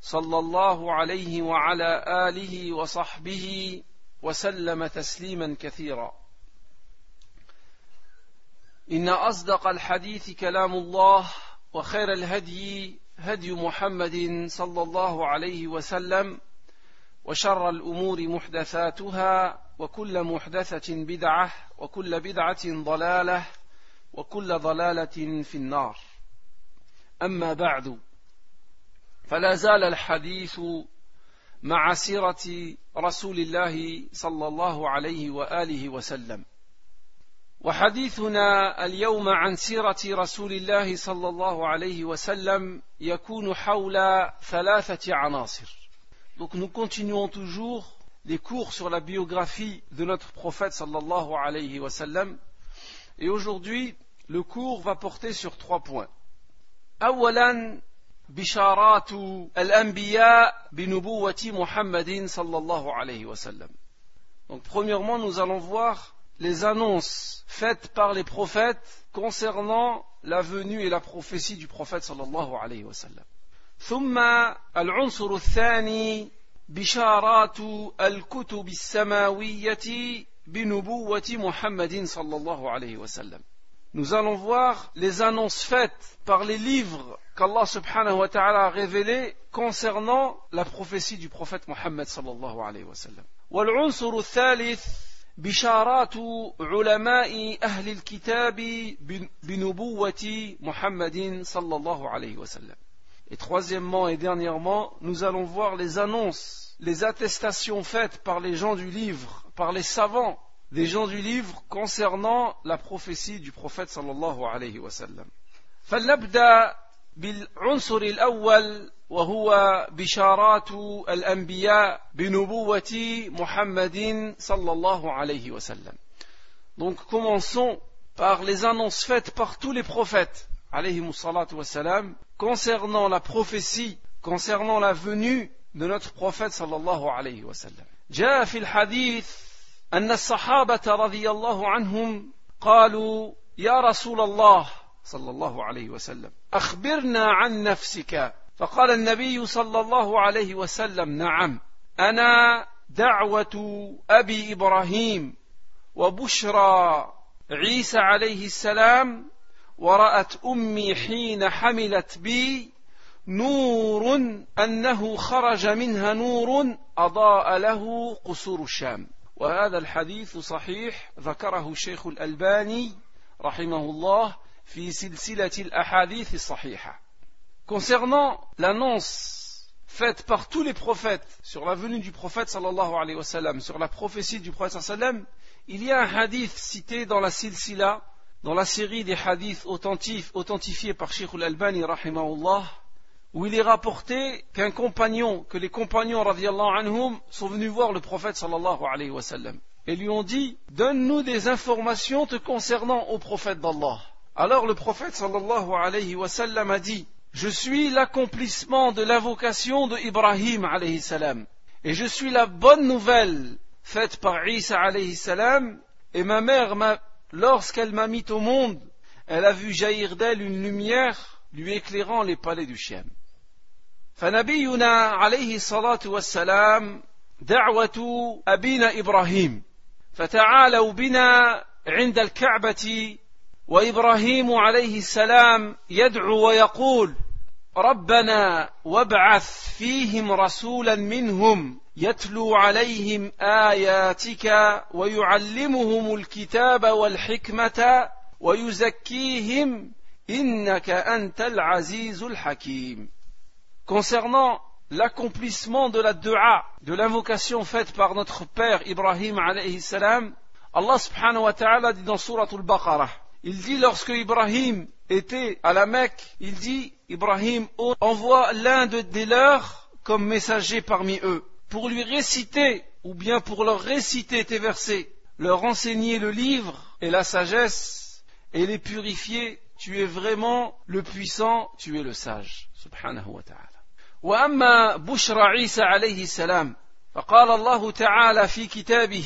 صلى الله عليه وعلى آله وصحبه وسلم تسليما كثيرا. إن أصدق الحديث كلام الله وخير الهدي هدي محمد صلى الله عليه وسلم وشر الأمور محدثاتها وكل محدثة بدعة وكل بدعة ضلالة وكل ضلالة في النار. أما بعد فلا زال الحديث مع سيره رسول الله صلى الله عليه واله وسلم وحديثنا اليوم عن سيره رسول الله صلى الله عليه وسلم يكون حول ثلاثه عناصر Donc nous continuons toujours les cours sur la biographie de notre prophète sallallahu alayhi wa sallam. Et aujourd'hui, le cours va porter sur trois points. أولا بشارات الأنبياء بنبوة محمد صلى الله عليه وسلم. Donc premièrement, nous allons voir les annonces faites par les prophètes concernant la venue et la prophétie du prophète sallallahu alayhi wa sallam. ثم العنصر الثاني بشارات الكتب السماوية بنبوة محمد صلى الله عليه وسلم. Nous allons voir les annonces faites par les livres qu'Allah subhanahu wa ta'ala a révélés concernant la prophétie du prophète Muhammad sallallahu alayhi wa sallam. والعنصر الثالث بشارات علماء أهل الكتاب بنبوة محمد صلى الله عليه وسلم. Et troisièmement et dernièrement, nous allons voir les annonces, les attestations faites par les gens du livre, par les savants des gens du livre concernant la prophétie du prophète sallallahu alayhi wa sallam. فلنبدأ بالعنصر الأول وهو بشارات الأنبياء بنبوة محمد صلى الله عليه وسلم. Donc commençons par les annonces faites par tous les prophètes alayhi salatu wassalam concernant la prophétie, concernant la venue de notre prophète sallallahu alayhi wa sallam. جاء في الحديث أن الصحابة رضي الله عنهم قالوا يا رسول الله صلى الله عليه وسلم. أخبرنا عن نفسك. فقال النبي صلى الله عليه وسلم نعم أنا دعوة أبي إبراهيم وبشرى عيسى عليه السلام ورأت أمي حين حملت بي نور أنه خرج منها نور أضاء له قصور الشام. وهذا الحديث صحيح ذكره الشيخ الألباني رحمه الله Concernant l'annonce faite par tous les prophètes sur la venue du prophète sur la prophétie du prophète sallam, il y a un hadith cité dans la silsila, dans la série des hadiths authentifiés par Sheikh al-Albani rahimahullah, où il est rapporté qu'un compagnon, que les compagnons radiallahu sont venus voir le prophète et lui ont dit Donne-nous des informations te concernant au prophète d'Allah. Alors le prophète sallallahu alayhi wa sallam a dit Je suis l'accomplissement de l'invocation de Ibrahim alayhi salam et je suis la bonne nouvelle faite par Isa alayhi salam et ma mère m'a lorsqu'elle m'a mis au monde, elle a vu jaillir d'elle une lumière lui éclairant les palais du Shem. فنبينا عليه الصلاة والسلام دعوة أبينا إبراهيم فتعالوا بنا عند الكعبة وإبراهيم عليه السلام يدعو ويقول ربنا وابعث فيهم رسولا منهم يتلو عليهم آياتك ويعلمهم الكتاب والحكمة ويزكيهم إنك أنت العزيز الحكيم Concernant l'accomplissement de la dua, de l'invocation faite par notre père Ibrahim alayhi salam, Allah subhanahu wa ta'ala dit dans Surah Al-Baqarah, il dit lorsque Ibrahim était à la Mecque, il dit Ibrahim envoie l'un de, des leurs comme messager parmi eux. pour lui réciter, ou bien pour leur réciter tes versets, leur enseigner le livre et la sagesse, et les purifier, tu es vraiment le puissant, tu es le sage. Subhanahu wa ta'ala. وأما بشرى عيسى عليه السلام فقال الله تعالى في كتابه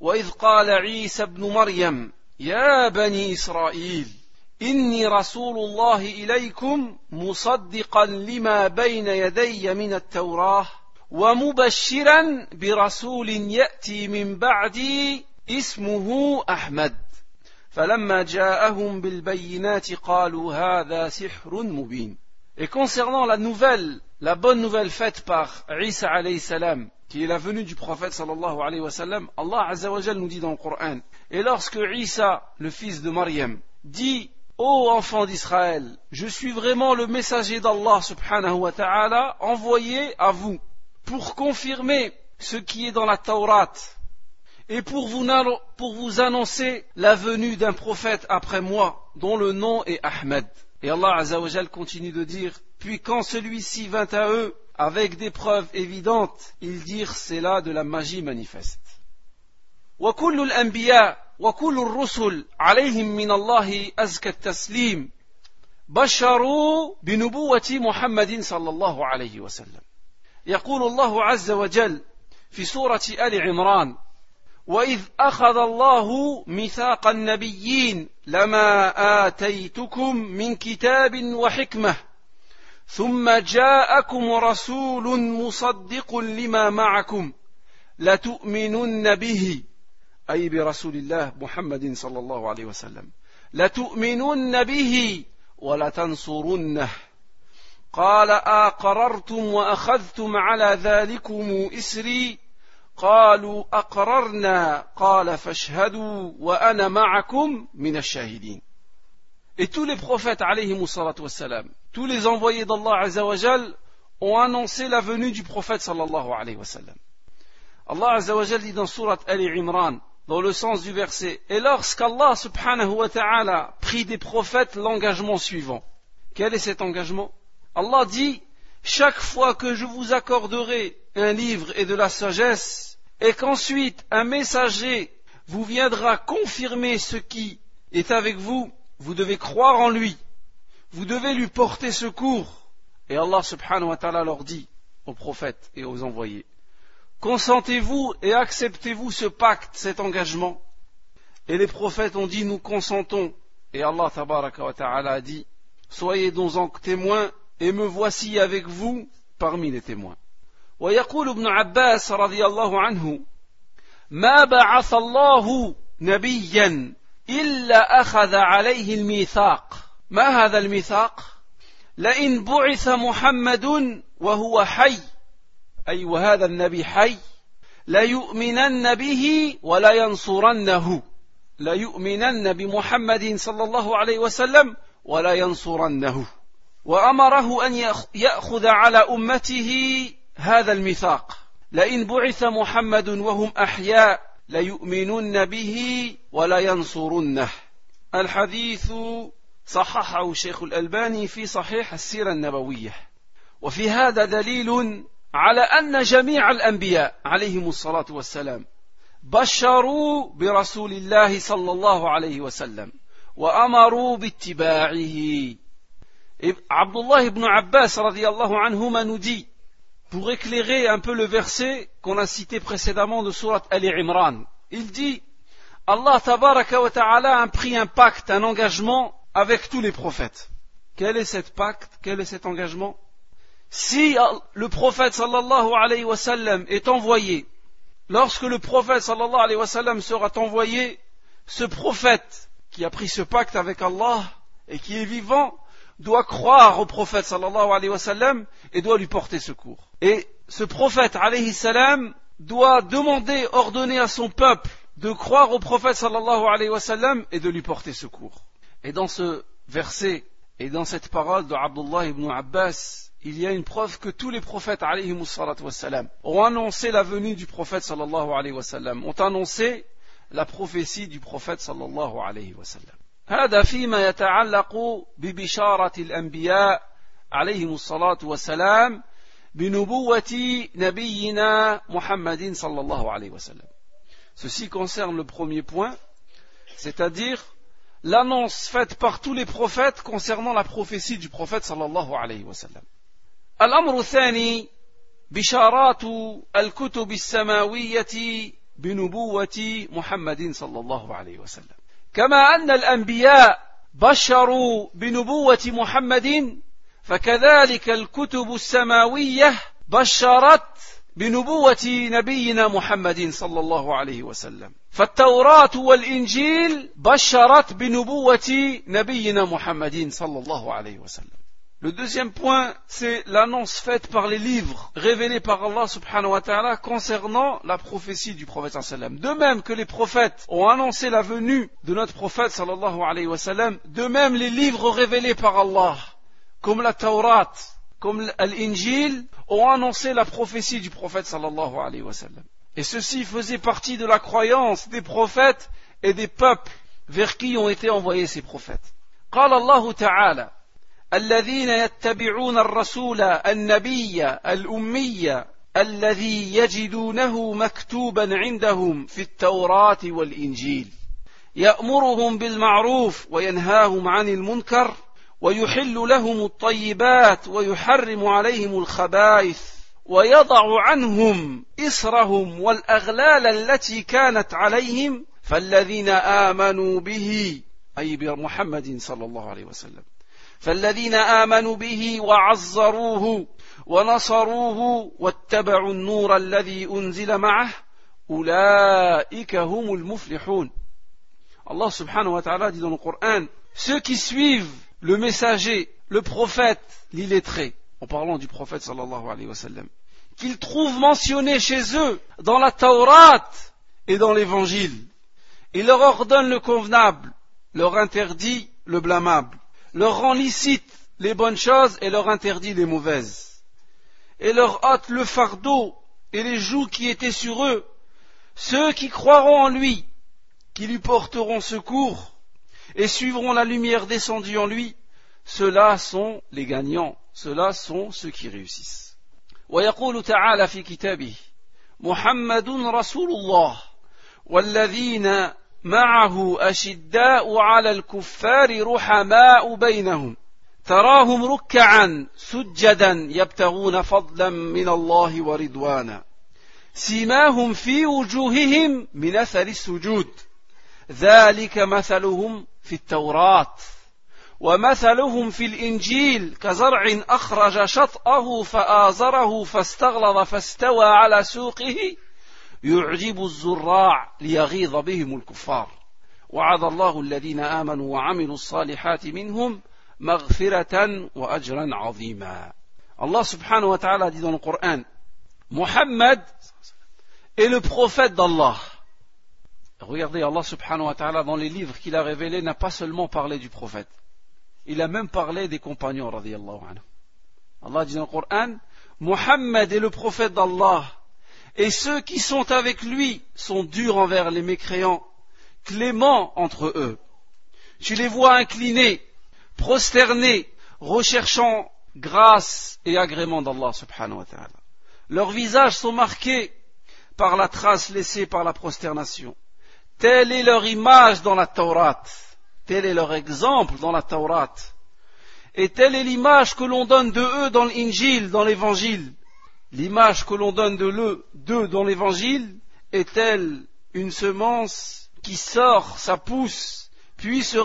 وإذ قال عيسى ابن مريم يا بني إسرائيل إني رسول الله إليكم مصدقا لما بين يدي من التوراة ومبشرا برسول يأتي من بعدي اسمه أحمد. فلما جاءهم بالبينات قالوا هذا سحر مبين. Et concernant la nouvelle, la bonne nouvelle faite par Isa alayhi salam, qui est la venue du prophète sallallahu alayhi wa sallam, Allah azza wa nous dit dans le Coran, et lorsque Isa, le fils de Maryam, dit Ô enfants d'Israël, je suis vraiment le messager d'Allah subhanahu wa ta'ala envoyé à vous pour confirmer ce qui est dans la Taurat et pour vous, annoncer la venue d'un prophète après moi dont le nom est Ahmed. Et Allah continue de dire Puis quand celui-ci vint à eux avec des preuves évidentes, ils dirent c'est là de la magie manifeste. وكل الأنبياء وكل الرسل عليهم من الله أزكى التسليم بشروا بنبوة محمد صلى الله عليه وسلم يقول الله عز وجل في سورة آل عمران وإذ أخذ الله ميثاق النبيين لما آتيتكم من كتاب وحكمة ثم جاءكم رسول مصدق لما معكم لتؤمنن به. أي برسول الله محمد صلى الله عليه وسلم. لتؤمنن به ولتنصرنه. قال أقررتم وأخذتم على ذلكم إسري. قالوا أقررنا. قال فاشهدوا وأنا معكم من الشاهدين. Et tous les prophètes, wassalam, tous les envoyés d'Allah azawajal, ont annoncé la venue du prophète sallallahu alayhi wa sallam. Allah azawajal dit dans surat Ali Imran, dans le sens du verset, et lorsqu'Allah subhanahu wa ta'ala prit des prophètes l'engagement suivant. Quel est cet engagement? Allah dit, chaque fois que je vous accorderai un livre et de la sagesse, et qu'ensuite un messager vous viendra confirmer ce qui est avec vous, vous devez croire en lui, vous devez lui porter secours. Et Allah subhanahu wa ta'ala leur dit aux prophètes et aux envoyés, consentez-vous et acceptez-vous ce pacte, cet engagement Et les prophètes ont dit, nous consentons. Et Allah tabaraka wa ta'ala a dit, soyez donc témoins et me voici avec vous parmi les témoins. ويقول ابن عباس رضي الله عنه ما بعث الله نبيا إلا أخذ عليه الميثاق. ما هذا الميثاق؟ لئن بعث محمد وهو حي أي وهذا النبي حي ليؤمنن به ولا ينصرنه ليؤمنن بمحمد صلى الله عليه وسلم ولا ينصرنه وأمره أن يأخذ على أمته هذا الميثاق. لئن بعث محمد وهم أحياء ليؤمنن به ولا ينصرنه. الحديث صححه الشيخ الألباني في صحيح السيرة النبوية. وفي هذا دليل على أن جميع الأنبياء عليهم الصلاة والسلام بشروا برسول الله صلى الله عليه وسلم وأمروا باتباعه. عبد الله بن عباس رضي الله عنهما ندي pour éclairer un peu le verset qu'on a cité précédemment de Surat Ali Imran. Il dit Allah tabaraka wa ta'ala a pris un pacte, un engagement avec tous les prophètes. Quel est cet pacte? Quel est cet engagement? Si le prophète sallallahu alayhi wa sallam est envoyé, lorsque le prophète sallallahu alayhi wa sallam sera envoyé, ce prophète qui a pris ce pacte avec Allah et qui est vivant doit croire au prophète sallallahu alayhi wa sallam et doit lui porter secours. Et ce prophète alayhi salam doit demander, ordonner à son peuple de croire au prophète sallallahu alayhi et de lui porter secours. Et dans ce verset et dans cette parole de Abdullah ibn Abbas, il y a une preuve que tous les prophètes alayhi ont annoncé la venue du prophète sallallahu alayhi ont annoncé la prophétie du prophète sallallahu alayhi. هذا فيما يتعلق ببشارة الأنبياء عليهم الصلاة والسلام بنبوة نبينا محمد صلى الله عليه وسلم Ceci concerne le premier point, c'est-à-dire l'annonce faite par tous les prophètes concernant la prophétie du prophète sallallahu alayhi wa sallam. الأمر الثاني بشارات الكتب السماوية بنبوة محمد صلى الله عليه وسلم. كما أن الأنبياء بشروا بنبوة محمد فكذلك الكتب السماوية بشرت بنبوة نبينا محمد صلى الله عليه وسلم. فالتوراة والإنجيل بشرت بنبوة نبينا محمد صلى الله عليه وسلم. Le deuxième point, c'est l'annonce faite par les livres révélés par Allah subhanahu wa ta'ala concernant la prophétie du prophète sallam. De même que les prophètes ont annoncé la venue de notre prophète sallallahu alayhi wa sallam, de même les livres révélés par Allah, comme la Taurat, comme l'Injil, ont annoncé la prophétie du prophète sallallahu alayhi wa sallam. Et ceci faisait partie de la croyance des prophètes et des peuples vers qui ont été envoyés ces prophètes. قال الله تعالى الذين يتبعون الرسول النبي الأمي الذي يجدونه مكتوبا عندهم في التوراة والإنجيل. يأمرهم بالمعروف وينهاهم عن المنكر ويحل لهم الطيبات ويحرم عليهم الخبائث ويضع عنهم إسرهم والأغلال التي كانت عليهم. فالذين آمنوا به أي بمحمد صلى الله عليه وسلم. فالذين آمنوا به وعزروه ونصروه واتبعوا النور الذي أنزل معه أولئك هم المفلحون Allah subhanahu wa ta'ala dit dans le Coran ceux qui suivent le messager, le prophète, l'illettré, en parlant du prophète sallallahu alayhi wa sallam, qu'ils trouvent mentionné chez eux dans la Taurat et dans l'évangile. Il leur ordonne le convenable, leur interdit le blâmable, leur rend licite les bonnes choses et leur interdit les mauvaises, et leur ôte le fardeau et les joues qui étaient sur eux, ceux qui croiront en lui, qui lui porteront secours, et suivront la lumière descendue en lui, ceux-là sont les gagnants, ceux-là sont ceux qui réussissent. ويقول تعالى في كتابه محمد رسول الله والذين معه أشداء على الكفار رحماء بينهم. تراهم ركعا سجدا يبتغون فضلا من الله ورضوانا. سيماهم في وجوههم من أثر السجود. ذلك مثلهم في التوراة. ومثلهم في الإنجيل كزرع أخرج شطأه فآزره فاستغلظ فاستوى على سوقه. يعجب الزراع ليغيظ بهم الكفار وعد الله الذين آمنوا وعملوا الصالحات منهم مغفرة وأجرا عظيما الله سبحانه وتعالى dit dans le Coran Mohammed est le prophète d'Allah Regardez, Allah subhanahu wa ta'ala, dans les livres qu'il a révélés, n'a pas seulement parlé du prophète. Il a même parlé des compagnons, radiallahu anhu. Allah dit dans le Coran, Mohammed est le prophète d'Allah, et ceux qui sont avec lui sont durs envers les mécréants, cléments entre eux. Tu les vois inclinés, prosternés, recherchant grâce et agrément d'Allah subhanahu wa ta'ala. Leurs visages sont marqués par la trace laissée par la prosternation. Telle est leur image dans la Torah. Tel est leur exemple dans la Torah. Et telle est l'image que l'on donne de eux dans l'Injil, dans l'Évangile L'image que l'on donne de d'eux dans l'Évangile est telle une semence qui sort, ça pousse, puis se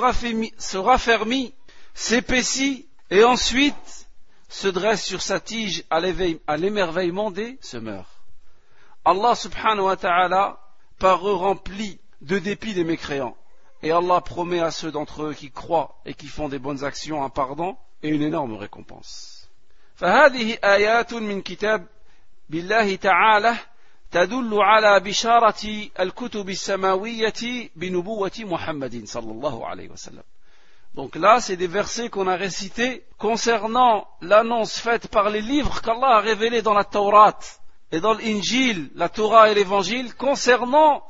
raffermit, s'épaissit, et ensuite se dresse sur sa tige à l'émerveillement des semeurs. Allah subhanahu wa ta'ala, par eux remplit de dépit des mécréants. Et Allah promet à ceux d'entre eux qui croient et qui font des bonnes actions un pardon et une énorme récompense. فهذه آيات من كتاب بالله تعالى تدل على بشارة الكتب السماوية بنبوة محمد صلى الله عليه وسلم. Donc là, c'est des versets qu'on a récités concernant l'annonce faite par les livres qu'Allah a révélés dans la Torah et dans l'Injil, la Torah et l'Évangile, concernant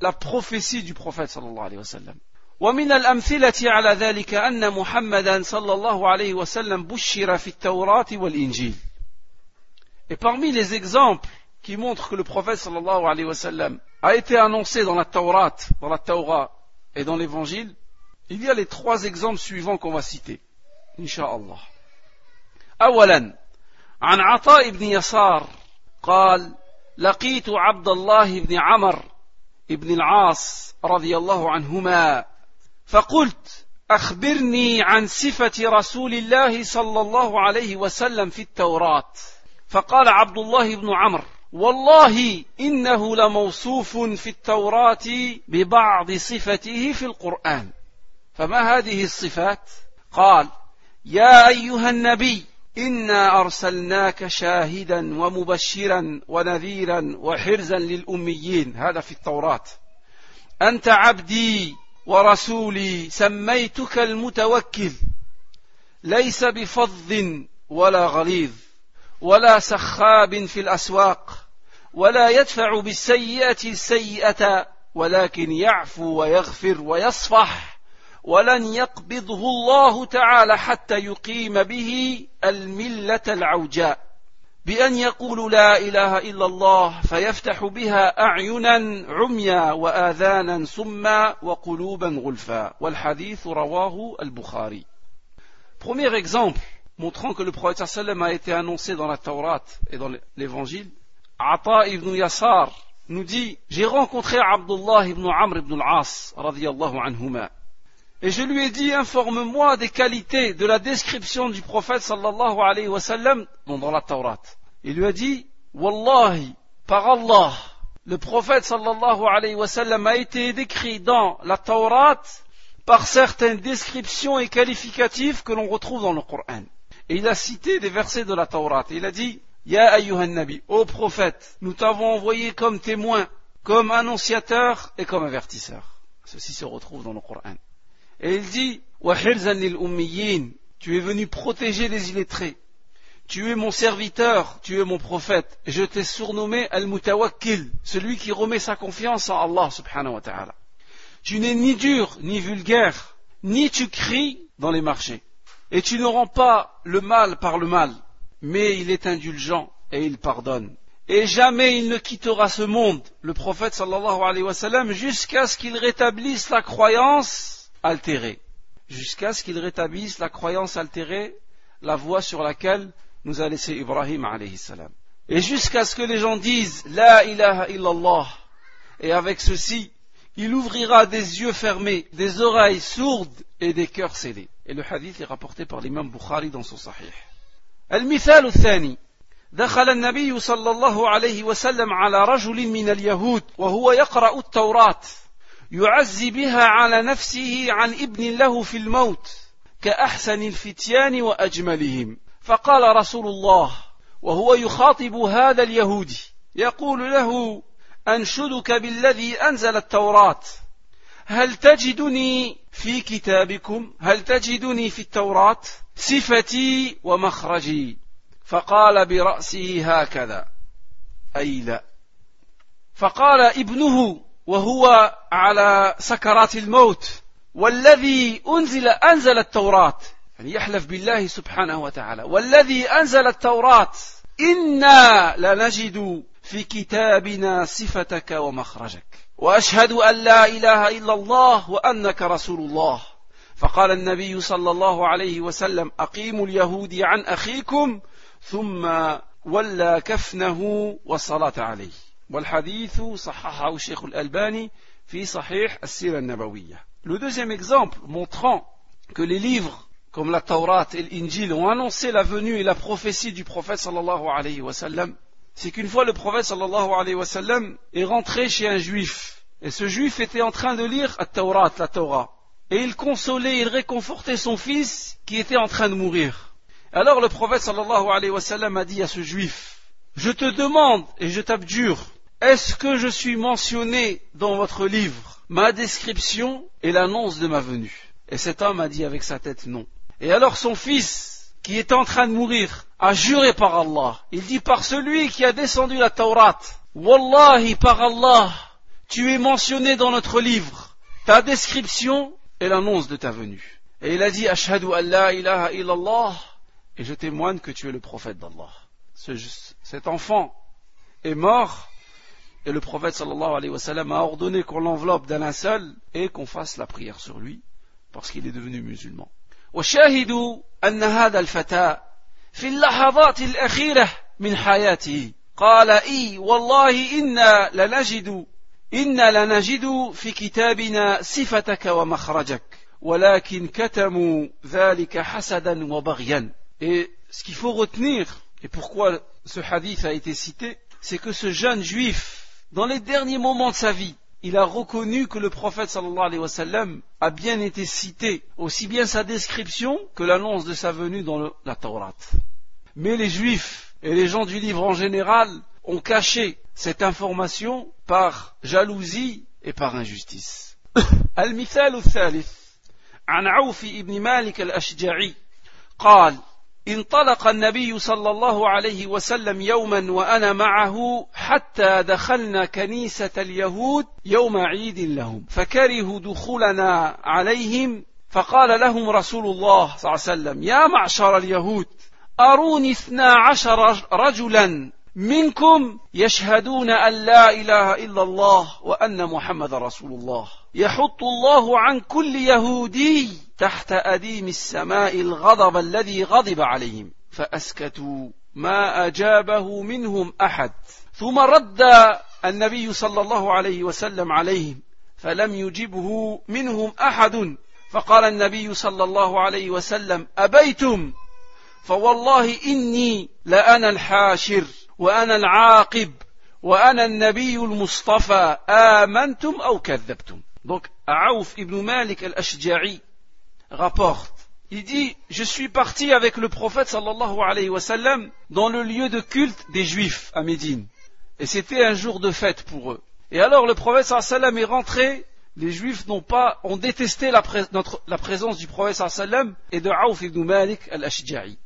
la prophétie du prophète sallallahu alayhi wa sallam. ومن الأمثلة على ذلك أن محمدا صلى الله عليه وسلم بشر في التوراة والإنجيل. Et parmi les exemples qui montrent que le prophète sallallahu alayhi wa sallam a été annoncé dans la Taurat, dans la Torah et dans l'évangile, il y a les trois exemples suivants qu'on va citer. Inch'Allah. أولا عن عطاء بن يسار قال لقيت عبد الله بن عمر بن العاص رضي الله عنهما فقلت أخبرني عن صفة رسول الله صلى الله عليه وسلم في التوراة فقال عبد الله بن عمرو والله إنه لموصوف في التوراة ببعض صفته في القرآن. فما هذه الصفات؟ قال يا أيها النبي إنا أرسلناك شاهدا ومبشرا ونذيرا وحرزا للأميين. هذا في التوراة. أنت عبدي ورسولي سميتك المتوكل. ليس بفظ ولا غليظ. ولا سخاب في الأسواق ولا يدفع بالسيئة السيئة ولكن يعفو ويغفر ويصفح ولن يقبضه الله تعالى حتى يقيم به الملة العوجاء. بأن يقول لا إله إلا الله فيفتح بها أعينا عميا وآذانا صما وقلوبا غلفا. والحديث رواه البخاري. Premier exemple. Montrant que le prophète sallam a été annoncé dans la Torah et dans l'évangile, Ata ibn Yassar nous dit J'ai rencontré Abdullah ibn Amr ibn al-As, anhuma. Et je lui ai dit, informe-moi des qualités de la description du prophète sallallahu alayhi wa sallam dans la Torah. Il lui a dit, Wallahi, par Allah, le prophète sallallahu alayhi wa sallam a été décrit dans la Torah par certaines descriptions et qualificatifs que l'on retrouve dans le Coran. Et il a cité des versets de la Torah. Il a dit, Ya ayyuhan nabi, ô prophète, nous t'avons envoyé comme témoin, comme annonciateur et comme avertisseur. Ceci se retrouve dans le Coran. Et il dit Tu es venu protéger les illettrés. Tu es mon serviteur, tu es mon prophète. Je t'ai surnommé Al-Mutawakkil, celui qui remet sa confiance en Allah subhanahu wa ta'ala. Tu n'es ni dur, ni vulgaire, ni tu cries dans les marchés. Et tu ne rends pas le mal par le mal, mais il est indulgent et il pardonne. Et jamais il ne quittera ce monde, le prophète sallallahu alayhi wa sallam, jusqu'à ce qu'il rétablisse la croyance altérée, jusqu'à ce qu'il rétablisse la croyance altérée, la voie sur laquelle nous a laissé Ibrahim alayhi salam. Et jusqu'à ce que les gens disent La ilaha illallah. Et avec ceci, il ouvrira des yeux fermés, des oreilles sourdes et des cœurs scellés. Et le hadith est rapporté par l'imam Bukhari dans son sahih. المثال الثاني دخل النبي صلى الله عليه وسلم على رجل من اليهود وهو يقرأ التوراة. يعزي بها على نفسه عن ابن له في الموت كأحسن الفتيان وأجملهم. فقال رسول الله وهو يخاطب هذا اليهودي يقول له أنشدك بالذي أنزل التوراة. هل تجدني في كتابكم هل تجدني في التوراة؟ صفتي ومخرجي. فقال برأسه هكذا. أي لا. فقال ابنه وهو على سكرات الموت والذي أنزل أنزل التوراة. يعني يحلف بالله سبحانه وتعالى. والذي أنزل التوراة. إنا لنجد في كتابنا صفتك ومخرجك. وأشهد أن لا إله إلا الله وأنك رسول الله. فقال النبي صلى الله عليه وسلم أقيموا اليهود عن أخيكم ثم ولى كفنه والصلاة عليه. والحديث صححه الشيخ الألباني في صحيح السيرة النبوية. لو دوزيام اكزامبل montrant que les livres comme la Torah et l'Injil ont annoncé la venue et la prophétie du prophète sallallahu alayhi wa sallam c'est qu'une fois le prophète sallallahu alayhi wa sallam est rentré chez un juif et ce juif était en train de lire la Torah, la Torah et il consolait, il réconfortait son fils qui était en train de mourir. Alors le prophète sallallahu alayhi wa sallam a dit à ce juif Je te demande et je t'abjure est-ce que je suis mentionné dans votre livre Ma description et l'annonce de ma venue? Et cet homme a dit avec sa tête non. Et alors son fils, qui est en train de mourir, a juré par Allah. Il dit par celui qui a descendu la Taurat. Wallahi par Allah, tu es mentionné dans notre livre. Ta description et l'annonce de ta venue. Et il a dit Ashhadu an la ilaha illallah et je témoigne que tu es le prophète d'Allah. Ce, cet enfant est mort et le prophète sallallahu alayhi wa sallam a ordonné qu'on l'enveloppe d'un linceul et qu'on fasse la prière sur lui parce qu'il est devenu musulman. وشاهدوا أن هذا الفتى في اللحظات الأخيرة من حياته قال إي والله إنا لنجد إنا لنجد في كتابنا صفتك ومخرجك ولكن كتموا ذلك حسدا وبغيا Et ce qu'il faut retenir, et pourquoi ce hadith a été cité, c'est que ce jeune juif, dans les derniers moments de sa vie, il a reconnu que le prophète sallallahu alayhi wa sallam a bien été cité, aussi bien sa description que l'annonce de sa venue dans le, la Torah. Mais les juifs et les gens du livre en général ont caché cette information par jalousie et par injustice. المثال الثالث عن عوف ابن مالك الأشجعي قال انطلق النبي صلى الله عليه وسلم يوما وأنا معه حتى دخلنا كنيسة اليهود يوم عيد لهم فكرهوا دخولنا عليهم فقال لهم رسول الله صلى الله عليه وسلم يا معشر اليهود أروني اثنا عشر رجلا منكم يشهدون أن لا إله إلا الله وأن محمد رسول الله. يحط الله عن كل يهودي تحت أديم السماء الغضب الذي غضب عليهم. فأسكتوا ما أجابه منهم أحد. ثم رد النبي صلى الله عليه وسلم عليهم فلم يجبه منهم أحد. فقال النبي صلى الله عليه وسلم أبيتم؟ فوالله إني لأنا الحاشر وأنا العاقب وأنا النبي المصطفى. آمنتم أو كذبتم؟ Donc, Aouf ibn Malik al-Ashja'i rapporte, il dit, je suis parti avec le prophète sallallahu alayhi wa sallam dans le lieu de culte des juifs à Médine. Et c'était un jour de fête pour eux. Et alors le prophète sallallahu alayhi wa sallam est rentré, les juifs n'ont pas, ont détesté la, présence du prophète sallallahu alayhi wa sallam et de Aouf ibn Malik al-Ashja'i.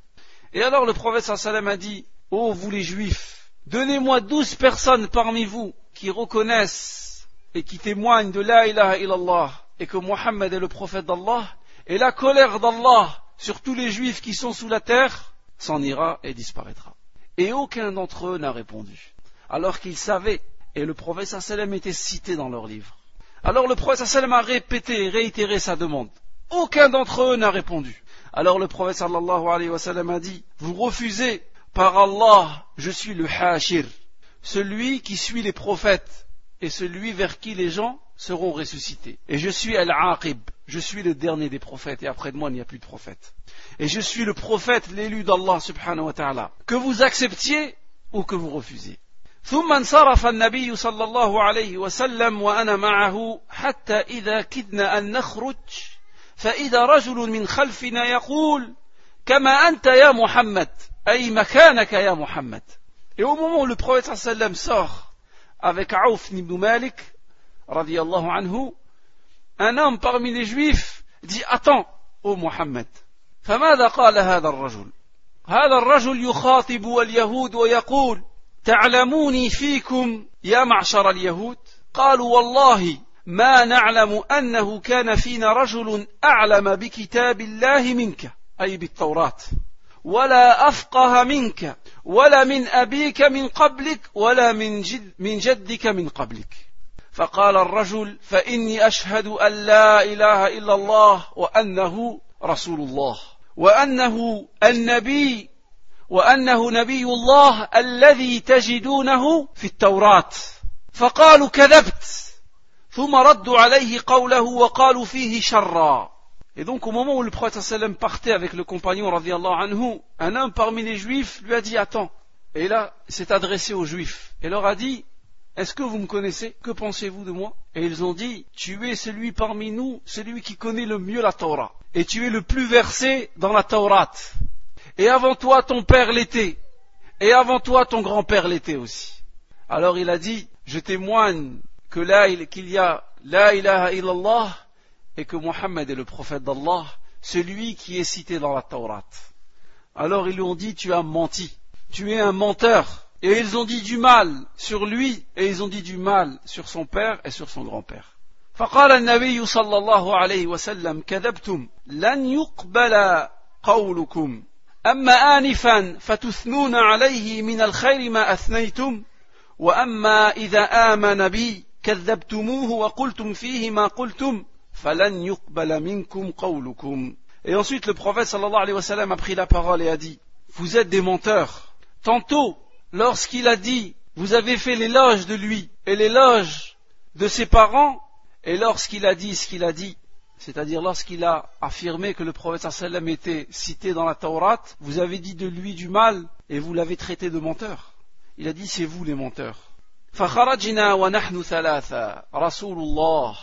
Et alors le prophète sallallahu alayhi wa a dit, ô vous les juifs, donnez-moi douze personnes parmi vous qui reconnaissent et qui témoigne de la ilaha illallah et que Mohammed est le prophète d'Allah, et la colère d'Allah sur tous les juifs qui sont sous la terre s'en ira et disparaîtra. Et aucun d'entre eux n'a répondu, alors qu'ils savaient, et le prophète sallam était cité dans leur livre. Alors le prophète sallam a répété et réitéré sa demande. Aucun d'entre eux n'a répondu. Alors le prophète sallallahu alayhi wa sallam a dit, vous refusez, par Allah, je suis le hashir, celui qui suit les prophètes et celui vers qui les gens seront ressuscités. Et je suis Al-Aqib, je suis le dernier des prophètes, et après de moi il n'y a plus de prophète. Et je suis le prophète, l'élu d'Allah subhanahu wa ta'ala, que vous acceptiez ou que vous refusiez. ثم انصرف النبي صلى الله عليه وسلم وأنا معه حتى إذا كدنا أن نخرج فإذا رجل من خلفنا يقول كما أنت يا محمد أي مكانك يا محمد Et au moment où le prophète sallam sort avec Aouf ibn Malik, radiallahu anhu, un homme parmi les juifs dit Attends, ô Muhammad, فماذا قال هذا الرجل؟ هذا الرجل يخاطب اليهود ويقول تعلموني فيكم يا معشر اليهود قالوا والله ما نعلم أنه كان فينا رجل أعلم بكتاب الله منك أي بالتوراة ولا أفقه منك ولا من أبيك من قبلك ولا من, جد من جدك من قبلك. فقال الرجل فإني أشهد أن لا إله إلا الله وأنه رسول الله. وأنه النبي وأنه نبي الله الذي تجدونه في التوراة. فقالوا كذبت. ثم ردوا عليه قوله وقالوا فيه شرا. Et donc au moment où le prophète sallam partait avec le compagnon anhu, un homme parmi les juifs lui a dit attends. Et là, s'est adressé aux juifs et leur a dit Est-ce que vous me connaissez? Que pensez-vous de moi? Et ils ont dit Tu es celui parmi nous, celui qui connaît le mieux la Torah. Et tu es le plus versé dans la Torah. Et avant toi ton père l'était. Et avant toi ton grand-père l'était aussi. Alors il a dit Je témoigne que là qu'il y a la ilaha illallah et que Mohammed est le prophète d'Allah, celui qui est cité dans la Torah. Alors ils lui ont dit, tu as menti, tu es un menteur. Et ils ont dit du mal sur lui, et ils ont dit du mal sur son père et sur son grand-père. فقال النبي صلى الله عليه وسلم كذبتم لن يقبل قولكم أما آنفا فتثنون عليه من الخير ما أثنيتم وأما إذا آمن بي كذبتموه وقلتم فيه ما قلتم فلن يقبل منكم قولكم Et ensuite le prophète sallallahu alayhi wa sallam a pris la parole et a dit Vous êtes des menteurs. Tantôt, lorsqu'il a dit Vous avez fait l'éloge de lui et l'éloge de ses parents, et lorsqu'il a dit ce qu'il a dit, c'est-à-dire lorsqu'il a affirmé que le prophète sallam était cité dans la Torah, vous avez dit de lui du mal et vous l'avez traité de menteur. Il a dit c'est vous les menteurs. فخرجنا ونحن ثلاثة رسول الله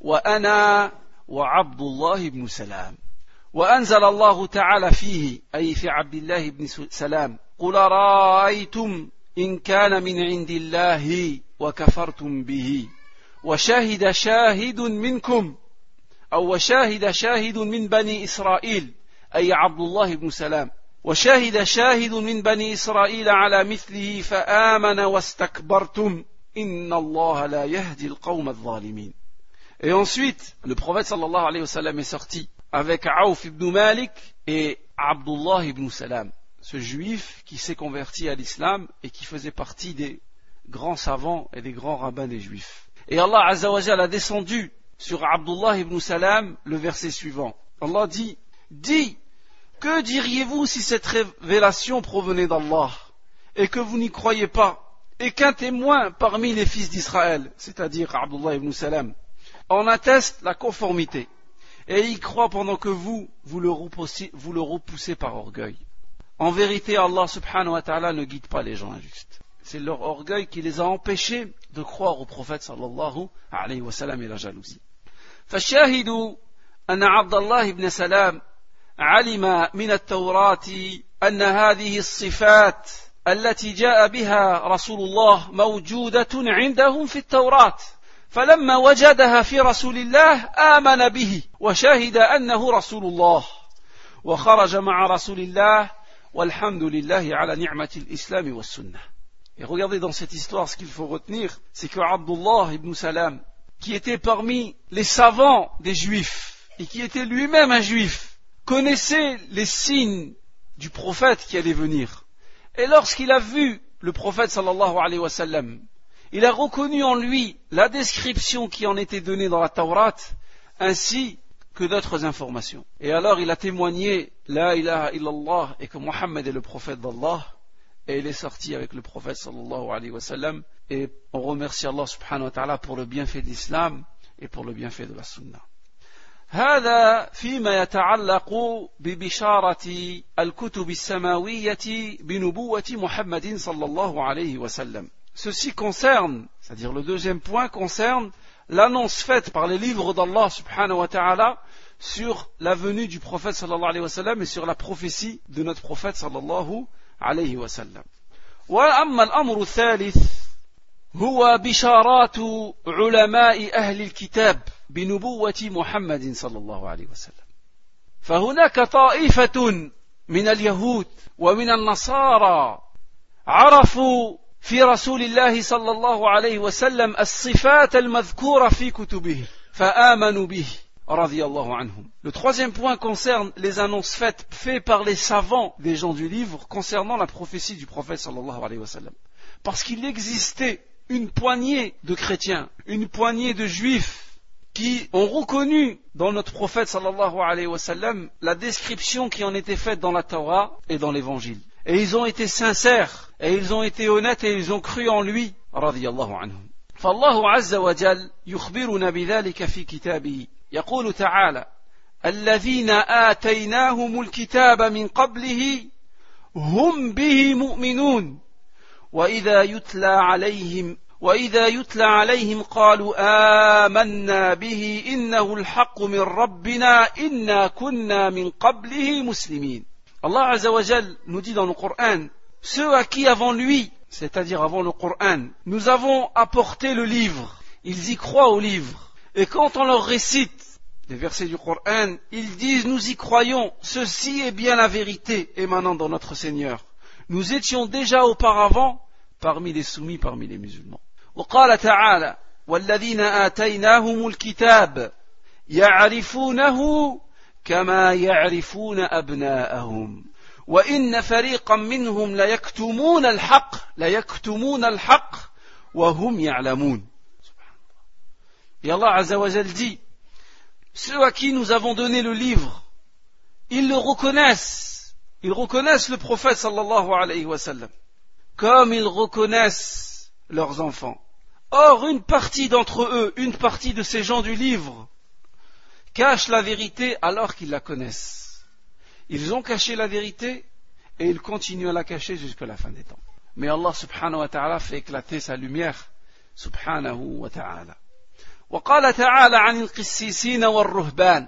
وأنا وعبد الله بن سلام. وأنزل الله تعالى فيه أي في عبد الله بن سلام قل رأيتم إن كان من عند الله وكفرتم به. وشهد شاهد منكم أو وشاهد شاهد من بني إسرائيل أي عبد الله بن سلام. وشهد شاهد من بني إسرائيل على مثله فآمن واستكبرتم. إن الله لا يهدي القوم الظالمين. Et ensuite, le prophète est sorti avec Aouf ibn Malik et Abdullah ibn Salam, ce juif qui s'est converti à l'islam et qui faisait partie des grands savants et des grands rabbins des juifs. Et Allah a descendu sur Abdullah ibn Salam le verset suivant. Allah dit, dis, que diriez-vous si cette révélation provenait d'Allah et que vous n'y croyez pas et qu'un témoin parmi les fils d'Israël, c'est-à-dire Abdullah ibn Salam, en atteste la conformité et y croit pendant que vous, vous le repoussez, vous le repoussez par orgueil. En vérité, Allah subhanahu wa ta'ala ne guide pas les gens injustes. C'est leur orgueil qui les a empêchés de croire au prophète sallallahu alayhi wa sallam et la jalousie. فالشاهد أن عبد الله بن سلام علم من التوراة أن هذه الصفات التي جاء بها رسول الله موجودة عندهم في التوراة فلما وجدها في رسول الله آمن به وشهد أنه رسول الله وخرج مع رسول الله والحمد لله على نعمة الإسلام والسنة Et regardez dans cette histoire, ce qu'il faut retenir, c'est que Abdullah ibn Salam, qui était parmi les savants des Juifs, et qui était lui-même un Juif, connaissait les signes du prophète qui allait venir. Et lorsqu'il a vu le prophète sallallahu alayhi wa sallam, il a reconnu en lui la description qui en était donnée dans la Taurat, ainsi que d'autres informations. Et alors il a témoigné La ilaha illallah et que Mohammed est le prophète d'Allah et il est sorti avec le prophète sallallahu alayhi wa sallam et on remercie Allah subhanahu wa ta'ala pour le bienfait de l'islam et pour le bienfait de la sunna. هذا فيما يتعلق ببشارة الكتب السماوية بنبوة محمد صلى الله عليه وسلم. Ceci concerne, c'est-à-dire le deuxième point concerne l'annonce faite par les livres d'Allah subhanahu wa ta'ala sur la venue du prophète sallallahu alayhi wa sallam et sur la prophétie de notre prophète sallallahu عليه وسلم وأما الأمر الثالث هو بشارات علماء أهل الكتاب بنبوة محمد صلى الله عليه وسلم فهناك طائفة من اليهود ومن النصارى عرفوا في رسول الله صلى الله عليه وسلم الصفات المذكورة في كتبه فآمنوا به Le troisième point concerne les annonces faites, faites par les savants des gens du livre concernant la prophétie du prophète sallallahu alayhi wa sallam. Parce qu'il existait une poignée de chrétiens, une poignée de juifs qui ont reconnu dans notre prophète sallallahu alayhi wa sallam la description qui en était faite dans la Torah et dans l'évangile. Et ils ont été sincères, et ils ont été honnêtes, et ils ont cru en lui, radiyallahu anhum. فالله عز وجل يخبرنا بذلك في كتابه يقول تعالى الذين آتيناهم الكتاب من قبله هم به مؤمنون وإذا يتلى عليهم وإذا يتلى عليهم قالوا آمنا به إنه الحق من ربنا إنا كنا من قبله مسلمين Allah Azzawajal nous dit dans le Coran, ceux à qui avant lui, c'est-à-dire avant le Coran, nous avons apporté le livre, ils y croient au livre. Et quand on leur récite les versets du Coran, ils disent nous y croyons, ceci est bien la vérité émanant dans notre Seigneur. Nous étions déjà auparavant parmi les soumis, parmi les musulmans. وقال تعالى والذين آتيناهم الكتاب يعرفونه كما يعرفون أبناءهم وإن فريقا منهم ليكتمون الحق ليكتمون الحق وهم يعلمون Et Allah Azzawajal dit Ceux à qui nous avons donné le livre, ils le reconnaissent. Ils reconnaissent le prophète sallallahu alayhi wa sallam. Comme ils reconnaissent leurs enfants. Or, une partie d'entre eux, une partie de ces gens du livre, cachent la vérité alors qu'ils la connaissent. Ils ont caché la vérité et ils continuent à la cacher jusqu'à la fin des temps. Mais Allah subhanahu wa ta'ala fait éclater sa lumière subhanahu wa ta'ala. وقال تعالى عن القسيسين والرهبان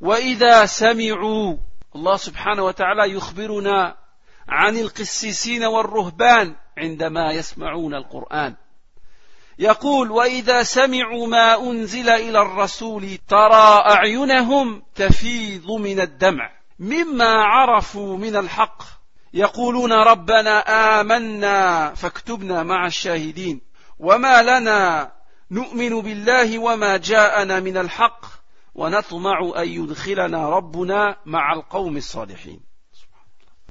وإذا سمعوا الله سبحانه وتعالى يخبرنا عن القسيسين والرهبان عندما يسمعون القرآن يقول واذا سمعوا ما انزل الى الرسول ترى اعينهم تفيض من الدمع مما عرفوا من الحق يقولون ربنا امنا فاكتبنا مع الشاهدين وما لنا نؤمن بالله وما جاءنا من الحق ونطمع ان يدخلنا ربنا مع القوم الصالحين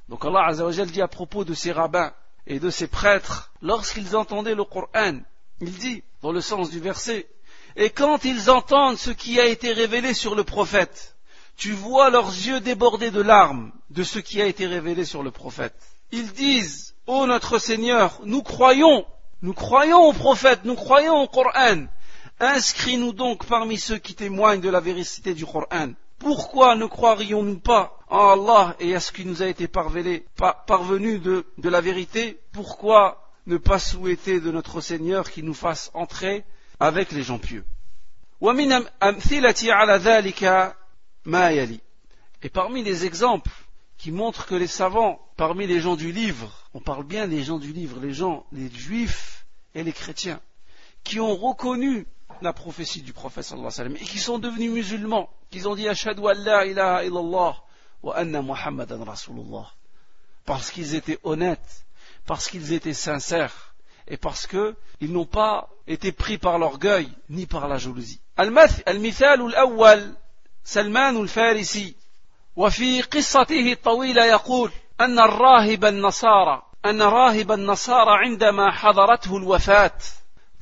Donc Allah Azza wa dit à propos de ces rabbins et de ces prêtres, lorsqu'ils entendaient le Coran, Il dit, dans le sens du verset, et quand ils entendent ce qui a été révélé sur le prophète, tu vois leurs yeux déborder de larmes de ce qui a été révélé sur le prophète. Ils disent, ô notre Seigneur, nous croyons, nous croyons au prophète, nous croyons au Coran. Inscris-nous donc parmi ceux qui témoignent de la vérité du Coran. Pourquoi ne croirions-nous pas en Allah et à ce qui nous a été parvenu de la vérité? Pourquoi ne pas souhaiter de notre Seigneur qu'il nous fasse entrer avec les gens pieux? Et parmi les exemples qui montrent que les savants, parmi les gens du livre, on parle bien des gens du livre, les gens, les juifs et les chrétiens, qui ont reconnu la prophétie du prophète sallallahu alayhi wa sallam et qui sont devenus musulmans, qui ont dit Ashadu an la ilaha illallah wa anna Muhammadan Rasulullah. Parce qu'ils étaient honnêtes, parce qu'ils étaient sincères et parce qu'ils n'ont pas été pris par l'orgueil ni par la jalousie. Al-Mithal سلمان الفارسي وفي قصته الطويلة يقول أن الراهب النصارى أن راهب النصارى عندما حضرته الوفاة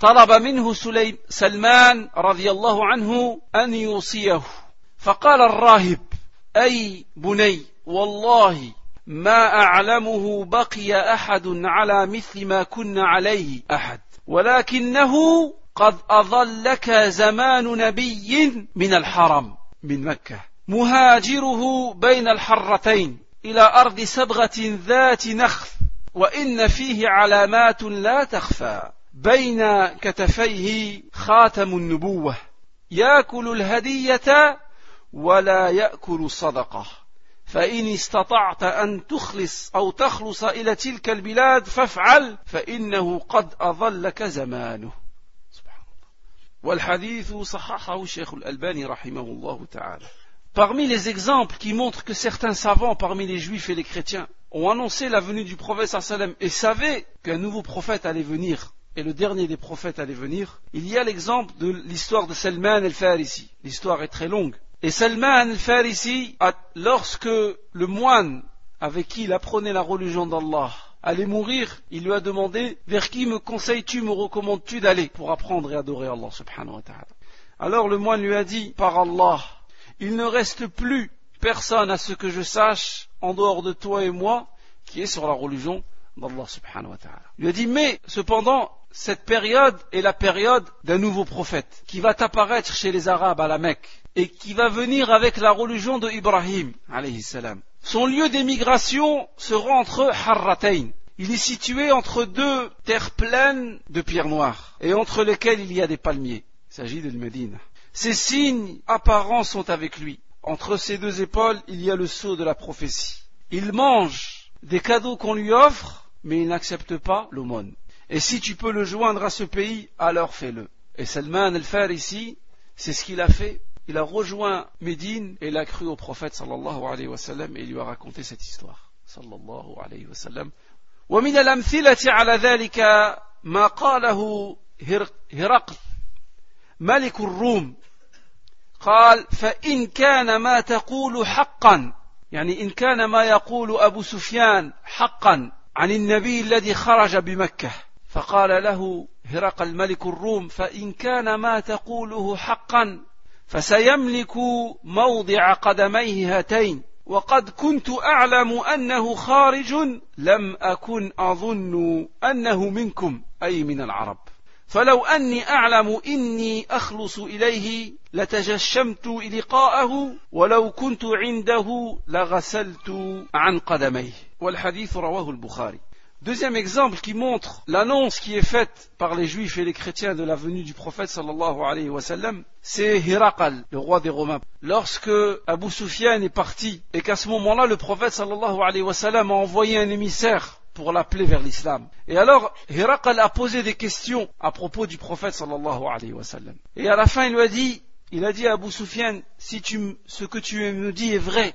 طلب منه سلمان رضي الله عنه أن يوصيه. فقال الراهب أي بني والله ما أعلمه بقي أحد على مثل ما كنا عليه أحد ولكنه قد أظلك زمان نبي من الحرم. من مكة. مهاجره بين الحرتين إلى أرض سبغة ذات نخل وإن فيه علامات لا تخفى. بين كتفيه خاتم النبوة يأكل الهدية ولا يأكل الصدقة فإن استطعت أن تخلص أو تخلص إلى تلك البلاد فافعل فإنه قد أظلك زمانه. والحديث صححه الشيخ الألباني رحمه الله تعالى Parmi les exemples qui montrent que certains savants parmi les juifs et les chrétiens ont annoncé la venue du prophète sallam et savaient qu'un nouveau prophète allait venir et le dernier des prophètes allait venir, il y a l'exemple de l'histoire de Salman el-Farisi. L'histoire est très longue. Et Salman al-Farisi, lorsque le moine avec qui il apprenait la religion d'Allah allait mourir, il lui a demandé vers qui me conseilles-tu, me recommandes-tu d'aller pour apprendre et adorer Allah subhanahu wa ta'ala. Alors le moine lui a dit, par Allah, il ne reste plus personne à ce que je sache en dehors de toi et moi qui est sur la religion Il lui a dit, mais cependant, cette période est la période d'un nouveau prophète qui va apparaître chez les Arabes à la Mecque et qui va venir avec la religion de Ibrahim salam. Son lieu d'émigration sera entre Harratain. Il est situé entre deux terres pleines de pierres noires et entre lesquelles il y a des palmiers. Il s'agit de Médine. Ses signes apparents sont avec lui. Entre ses deux épaules, il y a le sceau de la prophétie. Il mange des cadeaux qu'on lui offre, mais il n'accepte pas l'aumône. Et si tu peux le joindre à ce pays, alors fais-le. Et Salman al-Farisi, c'est ce qu'il a fait. Il a rejoint Médine et il a cru au prophète sallallahu alayhi wa sallam et il lui a raconté cette histoire. sallallahu alayhi wa sallam. ومن الأمثلة على ذلك ما قاله هرقل ملك الروم قال فإن كان ما تقول حقا يعني إن كان ما يقول أبو سفيان حقا عن النبي الذي خرج بمكة. فقال له هرقل ملك الروم فإن كان ما تقوله حقا فسيملك موضع قدميه هاتين. وقد كنت أعلم أنه خارج لم أكن أظن أنه منكم أي من العرب. فلو أني أعلم إني أخلص إليه لتجشمت لقاءه ولو كنت عنده لغسلت عن قدميه والحديث رواه البخاري Deuxième exemple qui montre l'annonce qui est faite par les juifs et les chrétiens de la venue du prophète sallallahu alayhi wa sallam, c'est Hirakal, le roi des Romains. Lorsque Abu Sufyan est parti et qu'à ce moment-là le prophète sallallahu alayhi wa sallam a envoyé un émissaire pour l'appeler vers l'islam. Et alors, Hirakal a posé des questions à propos du prophète. Et à la fin, il lui a dit, il a dit à Abu Sufyan, si ce que tu me dis est vrai,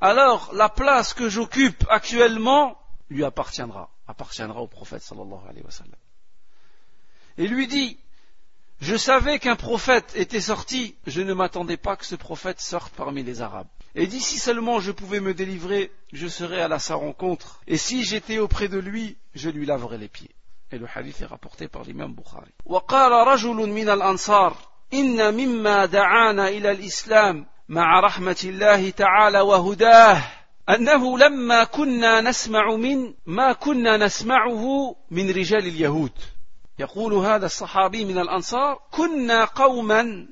alors la place que j'occupe actuellement lui appartiendra, appartiendra au prophète sallallahu alayhi wa sallam. Et lui dit, je savais qu'un prophète était sorti, je ne m'attendais pas que ce prophète sorte parmi les Arabes. Et dit si seulement je pouvais me délivrer, je serais à sa rencontre. Et si j'étais auprès de lui, je lui laverais les pieds. Et le hadith est rapporté par l'imam Bukhari. وقال رجل من الأنصار إن مما دعانا إلى الإسلام مع رحمة الله تعالى وهداه أنه لما كنا نسمع من ما كنا نسمعه من رجال اليهود يقول هذا الصحابي من الأنصار كنا قوما